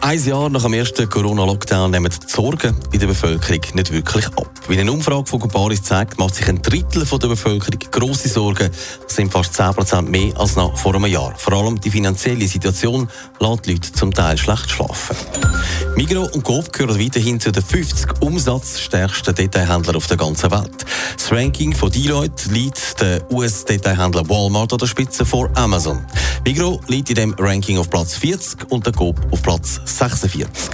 Ein Jahr nach dem ersten Corona-Lockdown nehmen die Sorgen in der Bevölkerung nicht wirklich ab. Wie eine Umfrage von Comparis zeigt, macht sich ein Drittel der Bevölkerung grosse Sorgen. Das sind fast 10% mehr als noch vor einem Jahr. Vor allem die finanzielle Situation lässt die Leute zum Teil schlecht schlafen. Migros und Coop gehören weiterhin zu den 50 umsatzstärksten Detailhändlern auf der ganzen Welt. Das Ranking von Deloitte liegt der US-Detailhändler Walmart an der Spitze vor Amazon. Migros liegt in dem Ranking auf Platz 40 und der Coop auf Platz 46.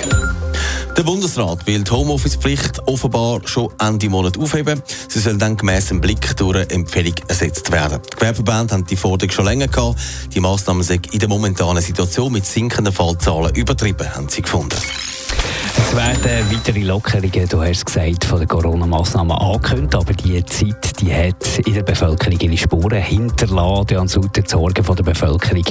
Der Bundesrat will die Homeoffice-Pflicht offenbar schon Ende Monat aufheben. Sie soll dann gemäss dem Blick durch eine Empfehlung ersetzt werden. Die Gewerbeverbände haben die Forderung schon länger gehabt. Die Massnahmen sind in der momentanen Situation mit sinkenden Fallzahlen übertrieben, haben sie gefunden. Es werden weitere Lockerungen, du hast es gesagt, von den Corona-Massnahmen angekündigt, aber die Zeit die hat in der Bevölkerung ihre Spuren hinterlassen. Die Sorgen der Bevölkerung,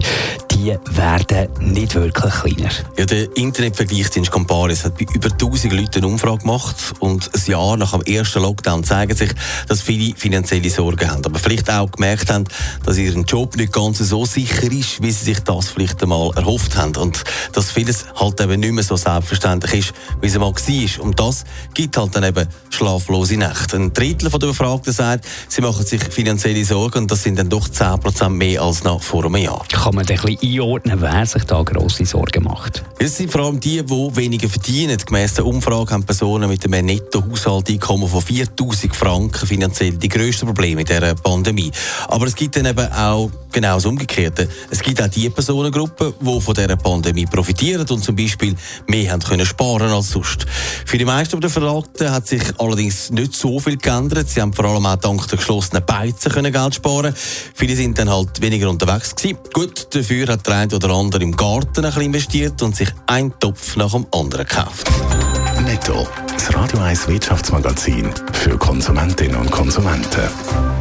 die werden nicht wirklich kleiner. Ja, der Internetvergleichsdienst Comparis hat bei über 1000 Leuten eine Umfrage gemacht und ein Jahr nach dem ersten Lockdown zeigen sich, dass viele finanzielle Sorgen haben, aber vielleicht auch gemerkt haben, dass ihr Job nicht ganz so sicher ist, wie sie sich das vielleicht einmal erhofft haben und dass vieles halt eben nicht mehr so selbstverständlich ist, wie es einmal war. Und das gibt halt dann eben schlaflose Nächte. Ein Drittel der Befragten sagt, sie machen sich finanzielle Sorgen und das sind dann doch 10% mehr als noch vor einem Jahr. Kann man ein bisschen einordnen, wer sich da grosse Sorgen macht? Es sind vor allem die, die weniger verdienen. Gemäss der Umfrage haben Personen mit einem Netto-Haushalteinkommen von 4000 Franken finanziell die grössten Probleme in dieser Pandemie. Aber es gibt dann eben auch genau das Umgekehrte. Es gibt auch die Personengruppen, die von dieser Pandemie profitieren und zum Beispiel mehr haben können sparen als sonst. Für die meisten der Verlagten hat sich allerdings nicht so viel geändert. Sie haben vor allem auch dank der geschlossenen Beizen können Geld sparen. Viele sind dann halt weniger unterwegs gewesen. Gut, dafür hat der eine oder andere im Garten ein bisschen investiert und sich einen Topf nach dem anderen gekauft. Netto, das Radio 1 Wirtschaftsmagazin für Konsumentinnen und Konsumenten.